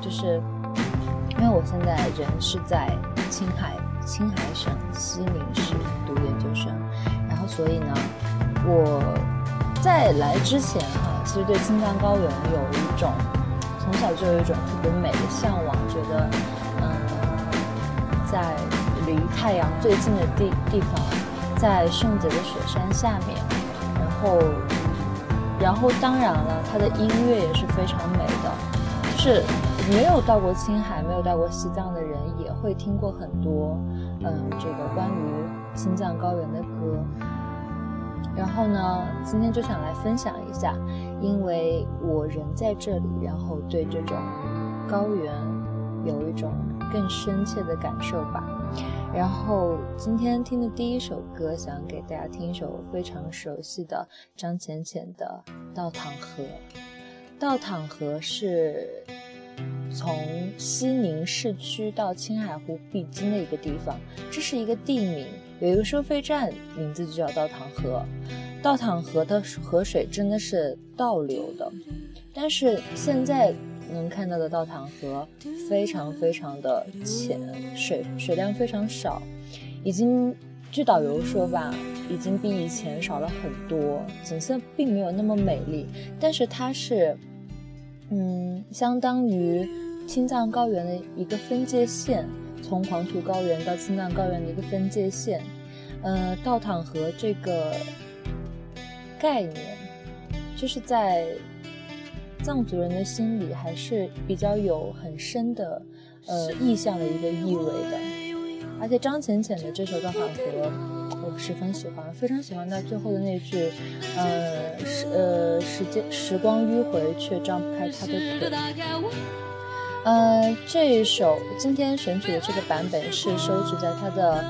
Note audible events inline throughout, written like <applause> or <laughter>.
就是因为我现在人是在青海青海省西宁市读研究生，然后所以呢，我在来之前哈，其实对青藏高原有一种从小就有一种特别美的向往，觉得嗯在离太阳最近的地地方，在圣洁的雪山下面，然后。然后当然了，它的音乐也是非常美的，就是没有到过青海、没有到过西藏的人也会听过很多，嗯，这个关于青藏高原的歌。然后呢，今天就想来分享一下，因为我人在这里，然后对这种高原有一种更深切的感受吧。然后今天听的第一首歌，想给大家听一首非常熟悉的张浅浅的《倒淌河》。倒淌河是从西宁市区到青海湖必经的一个地方，这是一个地名，有一个收费站，名字就叫倒淌河。倒淌河的河水真的是倒流的，但是现在。能看到的倒淌河非常非常的浅，水水量非常少，已经据导游说吧，已经比以前少了很多，景色并没有那么美丽，但是它是，嗯，相当于青藏高原的一个分界线，从黄土高原到青藏高原的一个分界线，呃，道淌河这个概念，就是在。藏族人的心里还是比较有很深的，呃，意象的一个意味的。而且张浅浅的这首《道淌河》，我十分喜欢，非常喜欢他最后的那句，呃，时呃时间时光迂回，却张不开他的腿。呃，这一首今天选取的这个版本是收集在他的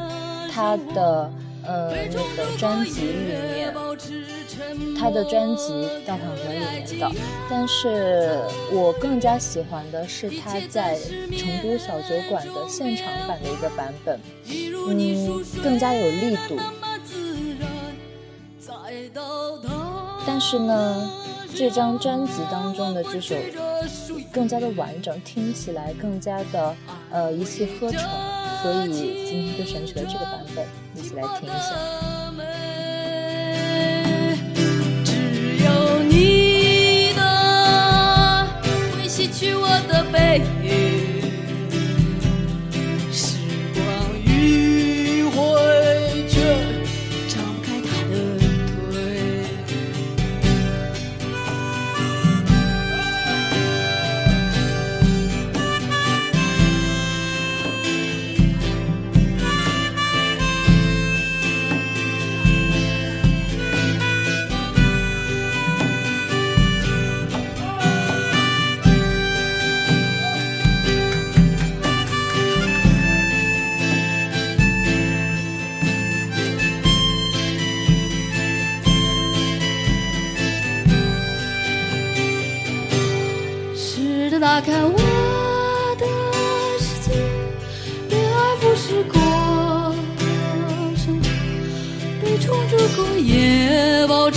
他的呃那个专辑里面。他的专辑《稻草河》里面的，但是我更加喜欢的是他在成都小酒馆的现场版的一个版本，嗯，更加有力度。但是呢，这张专辑当中的这首更加的完整，听起来更加的呃一气呵成，所以今天就选取了这个版本，来听一下。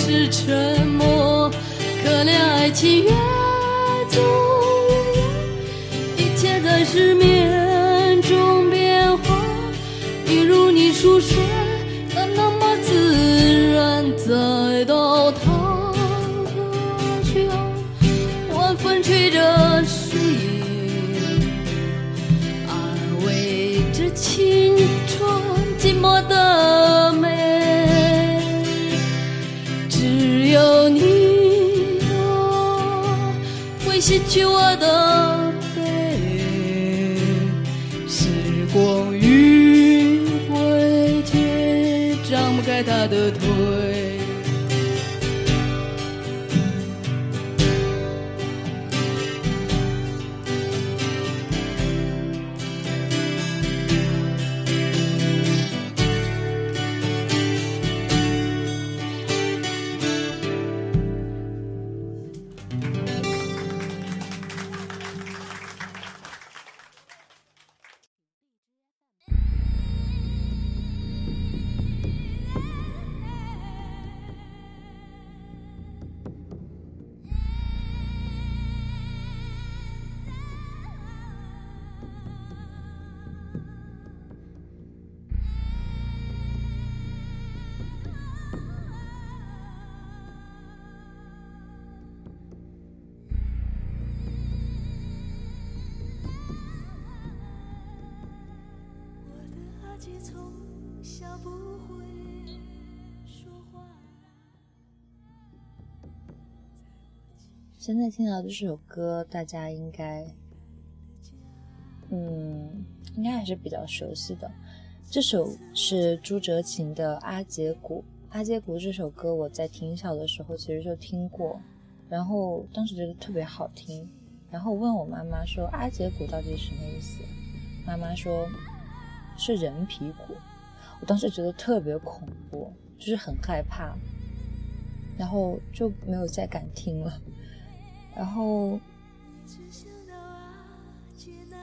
是沉默。可怜爱情越走去我的悲。时光迂回，却张不开他的腿。从小不会说话现在听到这首歌，大家应该，嗯，应该还是比较熟悉的。这首是朱哲琴的《阿姐鼓》。《阿姐鼓》这首歌，我在挺小的时候其实就听过，然后当时觉得特别好听。然后问我妈妈说：“阿姐鼓到底是什么意思？”妈妈说：“是人皮鼓。”我当时觉得特别恐怖，就是很害怕，然后就没有再敢听了。然后，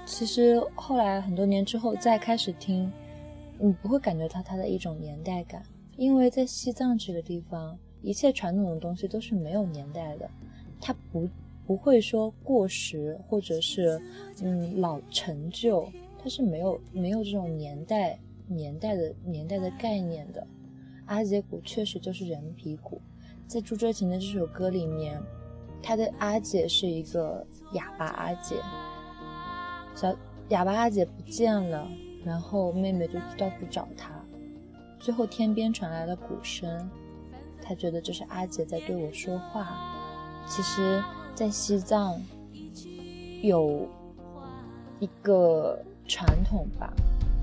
其实后来很多年之后再开始听，你不会感觉到它的一种年代感，因为在西藏这个地方，一切传统的东西都是没有年代的，它不不会说过时或者是嗯老陈旧，它是没有没有这种年代。年代的年代的概念的，阿姐鼓确实就是人皮鼓，在朱哲琴的这首歌里面，他的阿姐是一个哑巴阿姐，小哑巴阿姐不见了，然后妹妹就到处找她，最后天边传来了鼓声，他觉得这是阿姐在对我说话。其实，在西藏有一个传统吧。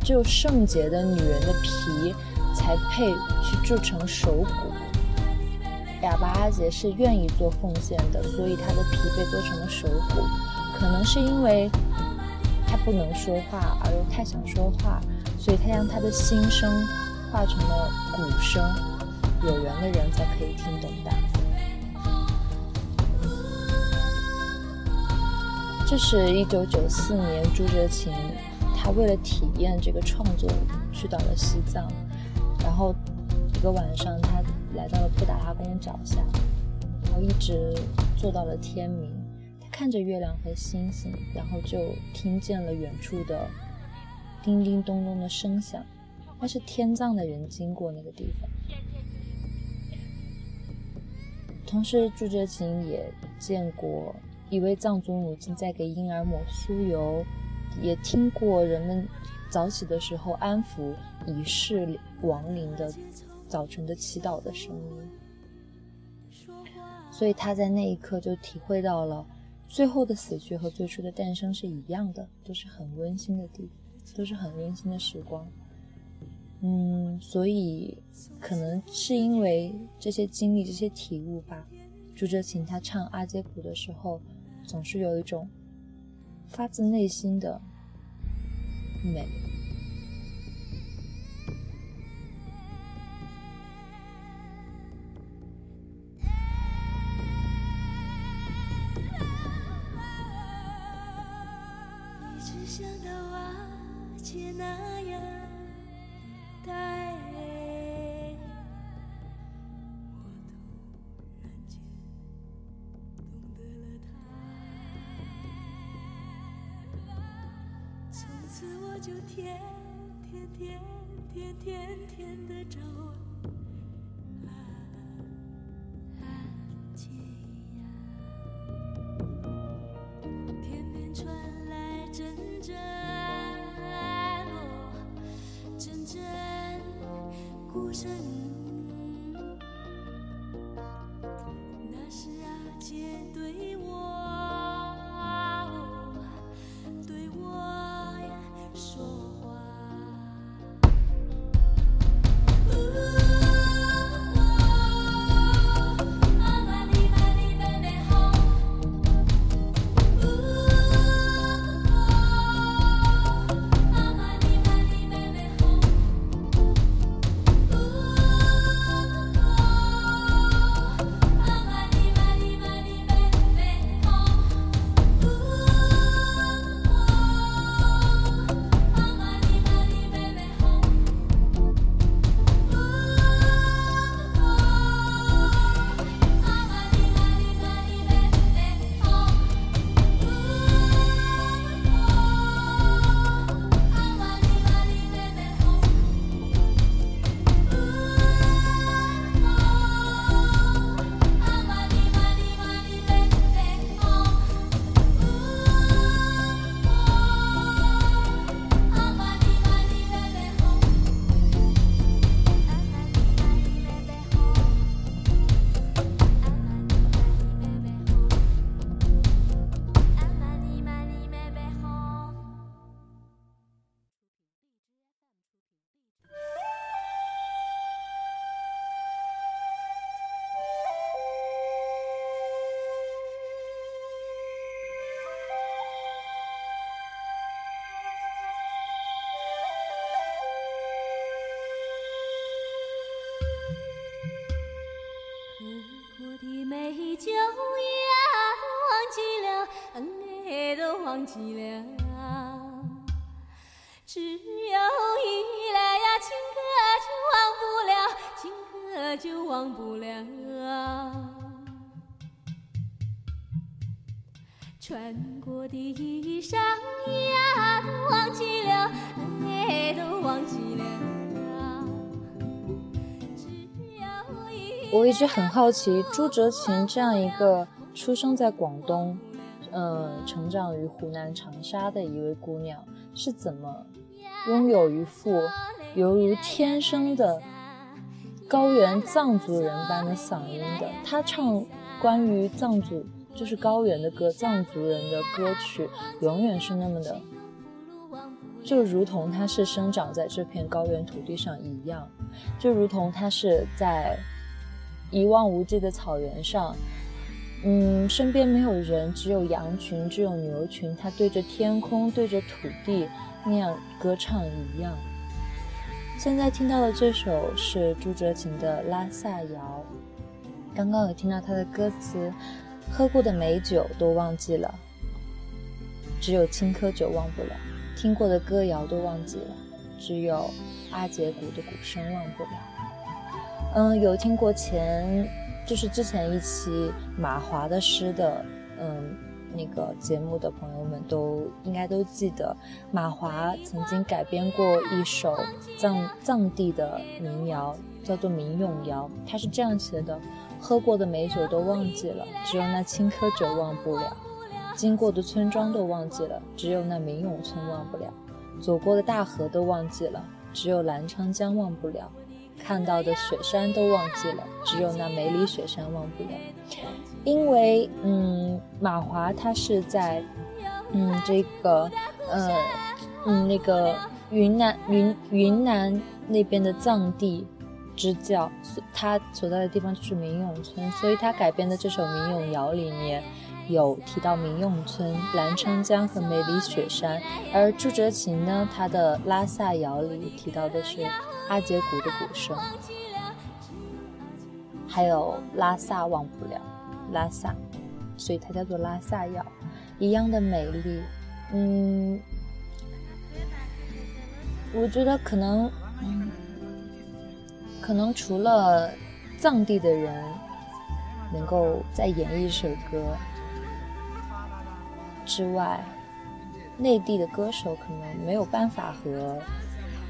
只有圣洁的女人的皮才配去铸成手鼓。哑巴阿杰是愿意做奉献的，所以他的皮被做成了手鼓。可能是因为他不能说话，而又太想说话，所以他将他的心声化成了鼓声，有缘的人才可以听懂的。这是一九九四年朱哲琴。他为了体验这个创作，去到了西藏，然后一个晚上，他来到了布达拉宫脚下，然后一直坐到了天明。他看着月亮和星星，然后就听见了远处的叮叮咚咚的声响，那是天葬的人经过那个地方。同时，朱哲琴也见过一位藏族母亲在给婴儿抹酥油。也听过人们早起的时候安抚已逝亡灵的早晨的祈祷的声音，所以他在那一刻就体会到了最后的死去和最初的诞生是一样的，都是很温馨的地，都是很温馨的时光。嗯，所以可能是因为这些经历、这些体悟吧，朱哲琴他唱阿杰鼓的时候，总是有一种。发自内心的美。穿过的衣裳呀都忘记了，恩爱都忘记了。我一直很好奇，朱哲琴这样一个出生在广东，嗯，成长于湖南长沙的一位姑娘，是怎么拥有一副犹如天生的高原藏族人般的嗓音的？她唱关于藏族，就是高原的歌，藏族人的歌曲，永远是那么的，就如同它是生长在这片高原土地上一样，就如同它是在。一望无际的草原上，嗯，身边没有人，只有羊群，只有牛群。它对着天空，对着土地，那样歌唱一样。现在听到的这首是朱哲琴的《拉萨谣》。刚刚有听到他的歌词：喝过的美酒都忘记了，只有青稞酒忘不了；听过的歌谣都忘记了，只有阿姐鼓的鼓声忘不了。嗯，有听过前，就是之前一期马华的诗的，嗯，那个节目的朋友们都应该都记得，马华曾经改编过一首藏藏地的民谣，叫做《民用谣》，他是这样写的：喝过的美酒都忘记了，只有那青稞酒忘不了；经过的村庄都忘记了，只有那民永村忘不了；走过的大河都忘记了，只有澜沧江忘不了。看到的雪山都忘记了，只有那梅里雪山忘不了。因为，嗯，马华他是在，嗯，这个，呃，嗯，那个云南云云南那边的藏地支教，他所在的地方就是民永村，所以他改编的这首民永谣里面有提到民永村、澜沧江和梅里雪山，而朱哲琴呢，他的拉萨谣里提到的是。阿杰鼓的鼓声，还有拉萨忘不了拉萨，所以它叫做拉萨谣，一样的美丽。嗯，我觉得可能，可能除了藏地的人能够再演绎一首歌之外，内地的歌手可能没有办法和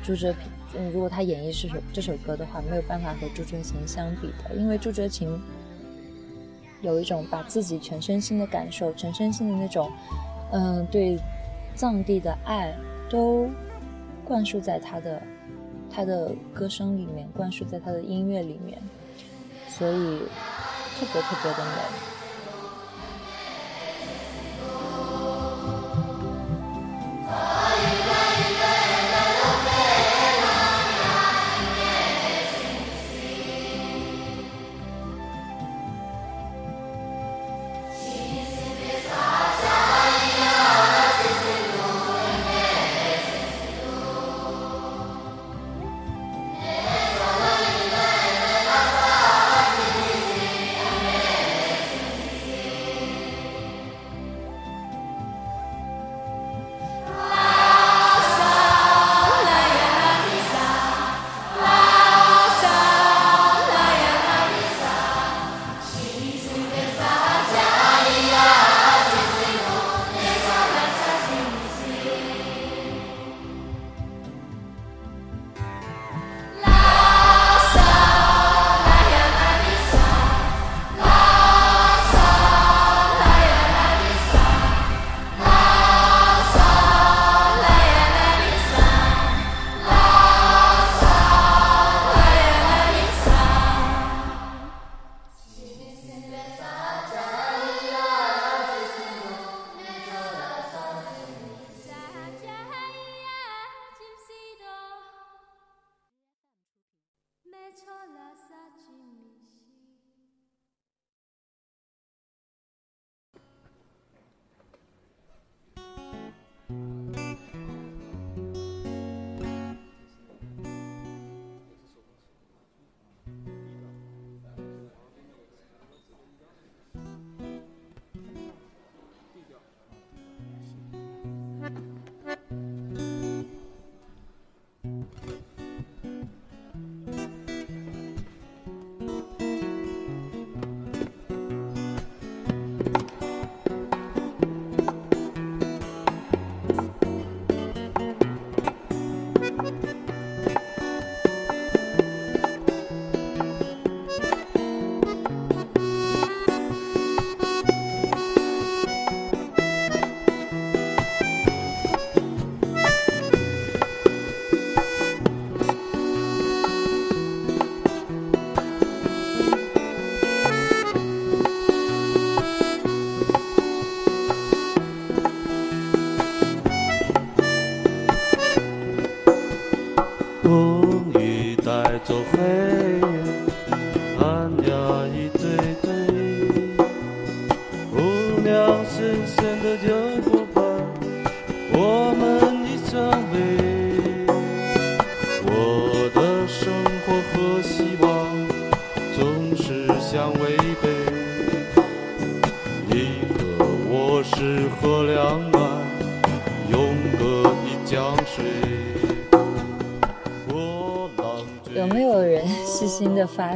朱哲平。嗯，如果他演绎这首这首歌的话，没有办法和朱哲琴相比的，因为朱哲琴有一种把自己全身心的感受、全身心的那种，嗯，对藏地的爱都灌输在他的他的歌声里面，灌输在他的音乐里面，所以特别特别的美。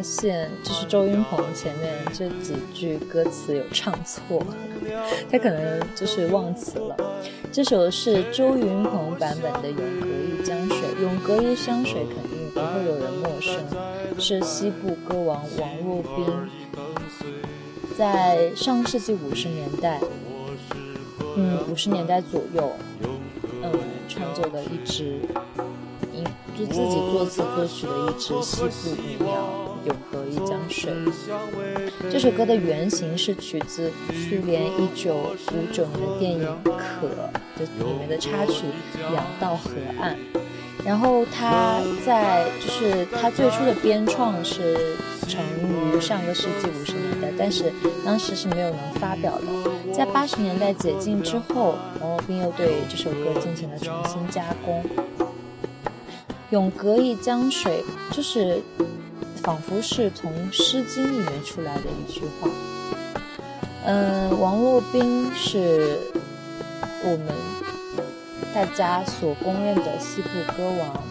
现，就是周云鹏前面这几句歌词有唱错，他可能就是忘词了。这首是周云鹏版本的《永隔一江水》，《永隔一江水》肯定不会有人陌生，是西部歌王王洛宾在上世纪五十年代，嗯，五十年代左右，嗯，创作的一支一就自己作词作曲的一支西部民谣《一江水》。这首歌的原型是取自苏联一九五九年的电影《可》的里面的插曲《两道河岸》。然后他在就是他最初的编创是成于上个世纪五十年代，但是当时是没有能发表的。在八十年代解禁之后，王洛宾又对这首歌进行了重新加工。永隔一江水，就是仿佛是从《诗经》里面出来的一句话。嗯，王洛宾是我们大家所公认的西部歌王，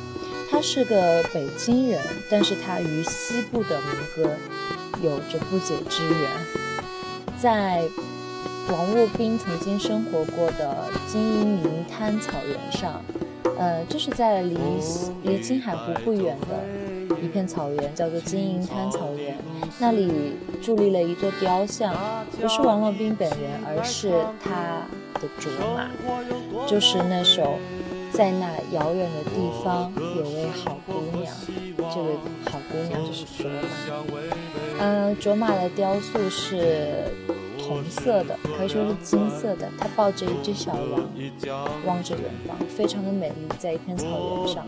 他是个北京人，但是他与西部的民歌有着不解之缘。在王洛宾曾经生活过的金银银滩草原上，呃，就是在离离青海湖不远的一片草原，叫做金银滩草原。那里伫立了一座雕像，不是王洛宾本人，而是他的卓玛，就是那首《在那遥远的地方有位好姑娘》。这位好姑娘就是卓玛。嗯，卓玛的雕塑是红色的，可以说是金色的。他抱着一只小羊，望着远方，非常的美丽，在一片草原上。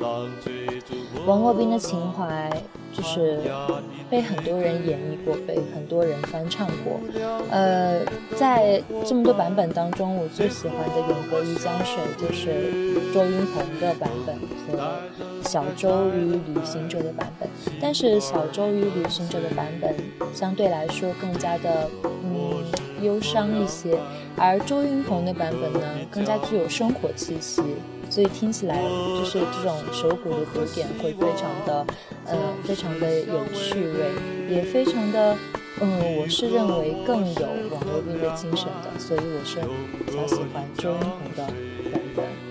王洛宾的情怀就是被很多人演绎过，被很多人翻唱过。呃，在这么多版本当中，我最喜欢的《永隔一江水》就是周云鹏的版本和小周与旅行者的版本。但是小周与旅行者的版本相对来说更加的嗯忧伤一些，而周云鹏的版本呢更加具有生活气息。所以听起来就是这种手鼓的鼓点会非常的，呃，非常的有趣味，也非常的，嗯，我是认为更有网络音乐精神的，所以我是比较喜欢周云鹏的版本。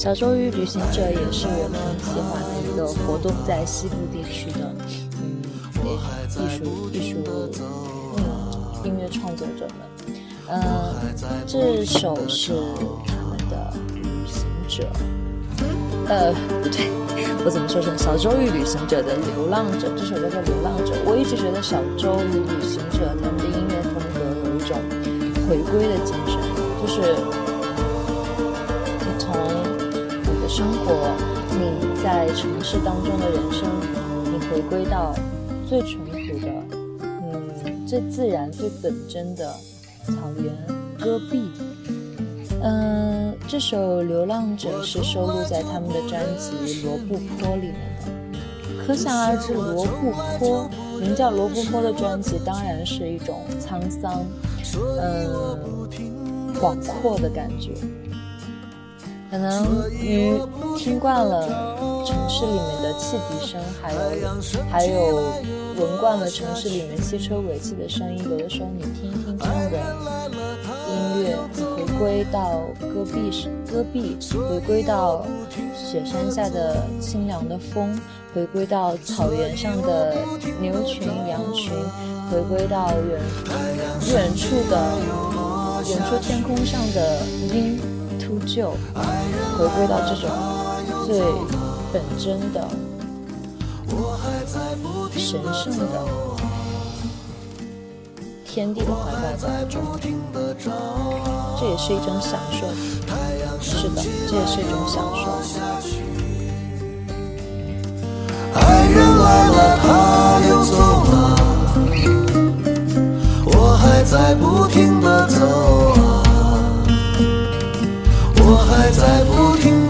小周瑜旅行者也是我挺喜欢的一个活动在西部地区的，嗯，艺术艺术嗯音乐创作者们，嗯，这首是他们的旅行者，呃，不 <laughs> 对，我怎么说成小周瑜旅行者的流浪者？这首歌叫《流浪者》。我一直觉得小周瑜旅行者他们的音乐风格有一种回归的精神，就是生活，你在城市当中的人生，你回归到最淳朴的，嗯，最自然、最本真的草原戈壁。嗯，这首《流浪者》是收录在他们的专辑《罗布泊》里面的。可想而知，罗布泊名叫罗布泊的专辑，当然是一种沧桑，嗯，广阔的感觉。可能与听惯了城市里面的汽笛声，还有还有闻惯了城市里面汽车尾气的声音，有的时候你听一听这样的音乐，你回归到戈壁，戈壁回归到雪山下的清凉的风，回归到草原上的牛群、羊群，回归到远远处的远处天空上的鹰秃鹫，回归到这种最本真的、神圣的天地的怀抱当中，这也是一种享受。是的，这也是一种享受。爱人来了，他又走了，我还在不停地走啊，还在不停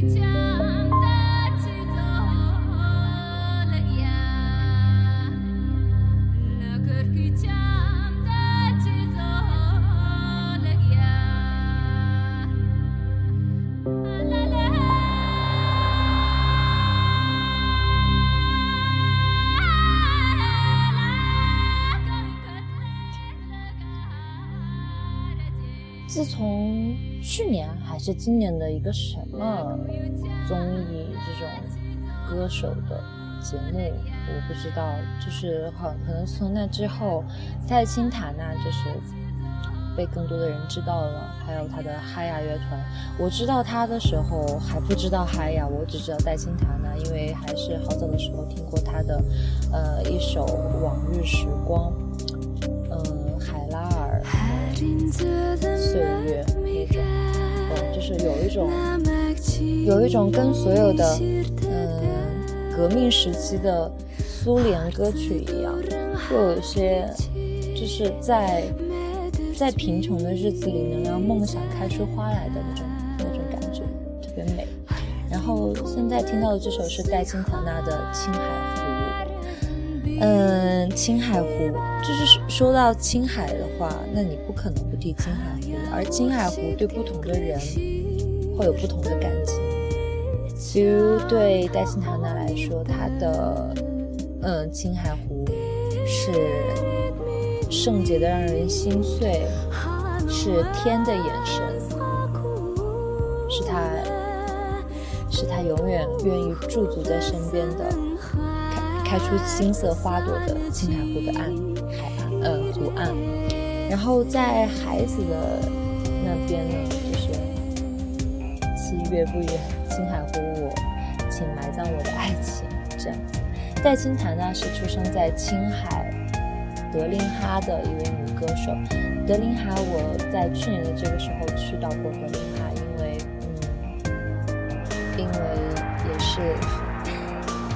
Teacher. 去年还是今年的一个什么综艺这种歌手的节目，我不知道，就是好可能从那之后，戴青塔娜就是被更多的人知道了，还有他的哈雅乐团。我知道他的时候还不知道哈雅，我只知道戴青塔娜，因为还是好早的时候听过他的呃一首《往日时光》，嗯，海拉尔岁月，是有一种有一种跟所有的嗯革命时期的苏联歌曲一样，又有些就是在在贫穷的日子里能让梦想开出花来的那种那种感觉，特别美。然后现在听到的这首是戴青塔娜的《青海湖》。嗯，青海湖就是说到青海的话，那你不可能不提青海湖，而青海湖对不同的人会有不同的感情。比如对戴青塔娜来说，她的嗯青海湖是圣洁的让人心碎，是天的眼神，是他是他永远愿意驻足在身边的。开开出金色花朵的青海湖的岸海岸嗯湖岸，然后在孩子的那边呢，就是七月不远，青海湖我，请埋葬我的爱情这样。戴青塔娜是出生在青海德令哈的一位女歌手。德令哈，我在去年的这个时候去到过德令哈，因为嗯，因为也是。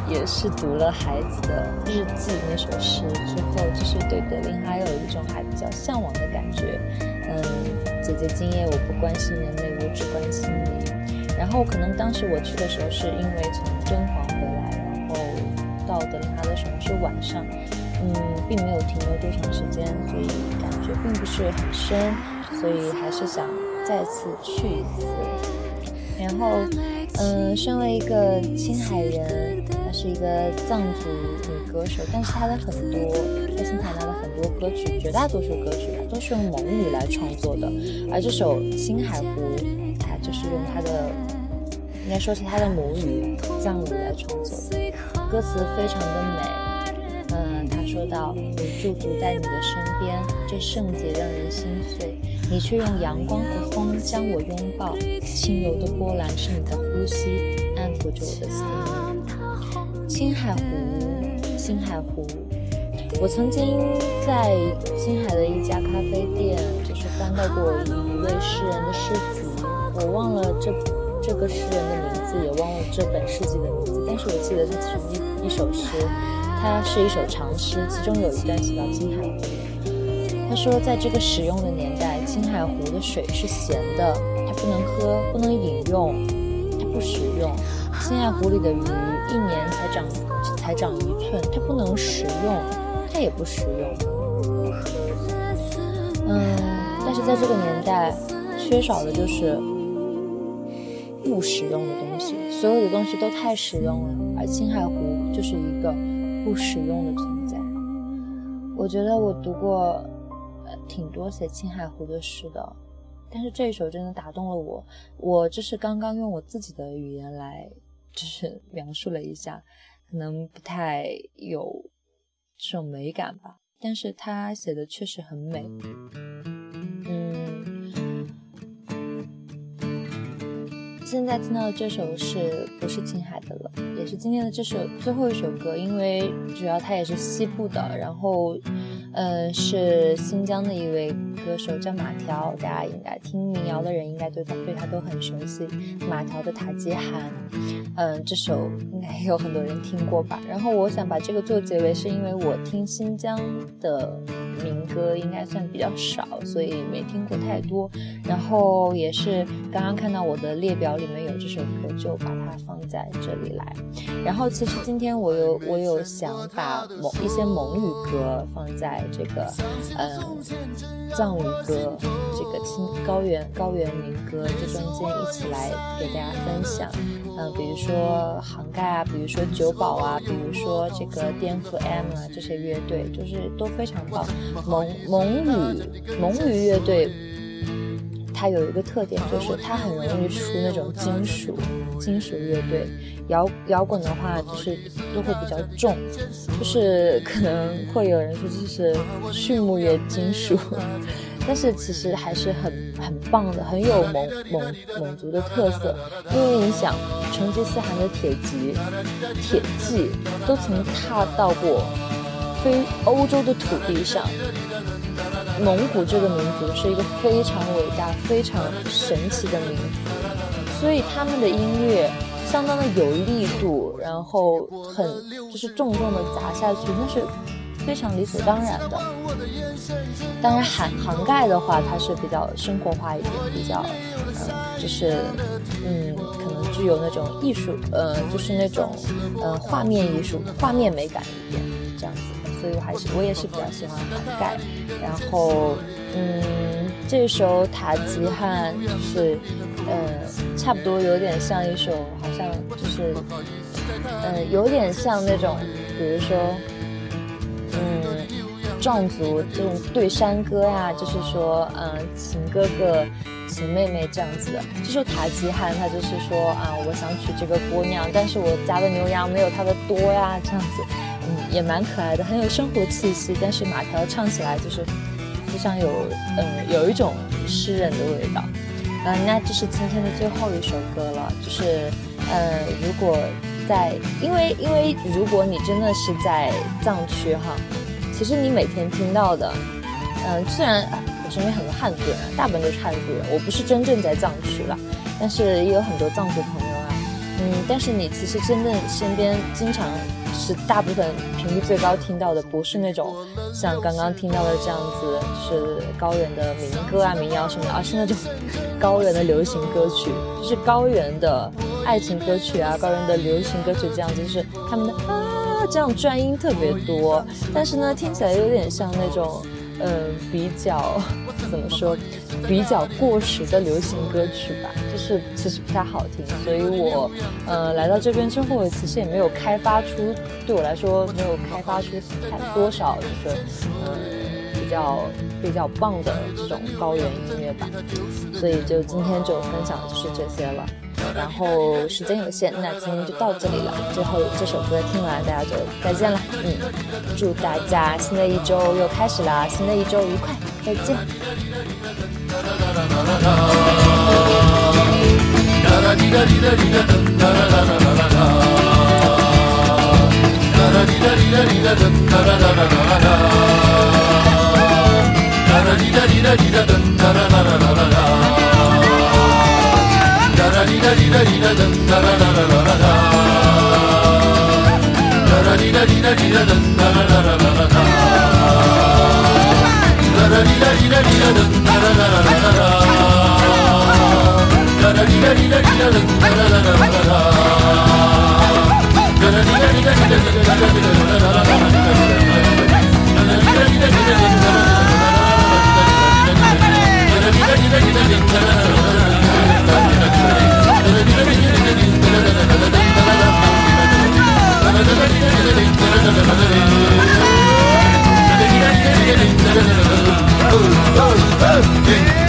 也是读了孩子的日记那首诗之后，就是对德令哈有一种还比较向往的感觉。嗯，姐姐今夜我不关心人类，我只关心你。然后可能当时我去的时候是因为从敦煌回来，然后到德令哈的时候是晚上，嗯，并没有停留多长时间，所以感觉并不是很深，所以还是想再次去一次。然后，嗯，身为一个青海人。她是一个藏族女歌手，但是她的很多在新塔娜的很多歌曲，绝大多数歌曲都是用蒙语来创作的。而这首《青海湖》，就是用他的，应该说是他的母语藏语来创作的。歌词非常的美，嗯，他说到：“我驻足在你的身边，这圣洁让人心碎，你却用阳光和风将我拥抱，轻柔的波澜是你的呼吸，安抚着我的心。”青海湖，青海湖，我曾经在青海的一家咖啡店，就是翻到过一位诗人的诗，我忘了这这个诗人的名字，也忘了这本诗集的名字，但是我记得这其中一一首诗，它是一首长诗，其中有一段写到青海湖。他说，在这个使用的年代，青海湖的水是咸的，它不能喝，不能饮用，它不食用。青海湖里的鱼一年才长才长一寸，它不能食用，它也不食用。嗯，但是在这个年代，缺少的就是不实用的东西，所有的东西都太实用了，而青海湖就是一个不实用的存在。我觉得我读过挺多写青海湖的诗的，但是这一首真的打动了我。我这是刚刚用我自己的语言来。就是 <laughs> 描述了一下，可能不太有这种美感吧，但是他写的确实很美。现在听到的这首是不是青海的了？也是今天的这首最后一首歌，因为主要它也是西部的，然后。嗯，是新疆的一位歌手，叫马条，大家应该听民谣的人应该对他对他都很熟悉。马条的《塔吉汗》，嗯，这首应该有很多人听过吧。然后我想把这个做结尾，是因为我听新疆的民歌应该算比较少，所以没听过太多。然后也是刚刚看到我的列表里里面有这首歌，就把它放在这里来。然后其实今天我有我有想把某一些蒙语歌放在。这个，嗯，藏语歌，这个青高原高原民歌，这中间一起来给大家分享，嗯，比如说杭盖啊，比如说九宝啊，比如说这个颠覆 M 啊，这些乐队就是都非常棒。蒙蒙语蒙语乐队它有一个特点，就是它很容易出那种金属金属乐队。摇摇滚的话，就是都会比较重，就是可能会有人说这是畜牧业金属，<laughs> 但是其实还是很很棒的，很有蒙蒙蒙族的特色。因为你想，成吉思汗的铁骑铁骑都曾踏到过非欧洲的土地上。蒙古这个民族是一个非常伟大、非常神奇的民族，所以他们的音乐相当的有力度，然后很就是重重的砸下去，那是非常理所当然的。当然涵涵盖的话，它是比较生活化一点，比较呃，就是嗯，可能具有那种艺术，呃，就是那种呃画面艺术、画面美感一点这样子。所以我还是我也是比较喜欢涵盖，然后嗯，这首塔吉汉就是呃，差不多有点像一首，好像就是呃，有点像那种，比如说嗯，壮族这种对山歌呀，就是说嗯，情哥哥情妹妹这样子的。这首塔吉汉，他就是说啊，我想娶这个姑娘，但是我家的牛羊没有她的多呀，这样子。嗯，也蛮可爱的，很有生活气息。但是马条唱起来就是非常有，嗯，有一种诗人的味道。嗯，那这是今天的最后一首歌了，就是，呃，如果在，因为因为如果你真的是在藏区哈，其实你每天听到的，嗯，虽然我身边很多汉族人，大部分都是汉族人，我不是真正在藏区了，但是也有很多藏族朋友啊，嗯，但是你其实真正身边经常。是大部分频率最高听到的，不是那种像刚刚听到的这样子，是高原的民歌啊、民谣什么的，而是那种 <laughs> 高原的流行歌曲，就是高原的爱情歌曲啊、高原的流行歌曲这样子，就是他们的啊这样转音特别多，但是呢，听起来有点像那种。嗯，比较 <laughs> 怎么说，比较过时的流行歌曲吧，就是其实不太好听，所以我呃来到这边之后，其实也没有开发出，对我来说没有开发出太多少，就是呃比较比较棒的这种高原音乐吧，所以就今天就分享的就是这些了。然后时间有限，那今天就到这里了。最后这首歌听完，大家就再见了。嗯，祝大家新的一周又开始了，新的一周愉快，再见。リラリラダンダラララララダラリラリラリラダンダラララララダラリラリラリラダンダラララララダラリラリラリラダンダララララダラリラリラリラダンダララララダラリラリラリラダンダララララダラリラリラリラダンダララララダラリラリラリラダンダララララ Oh, oh, oh, yeah.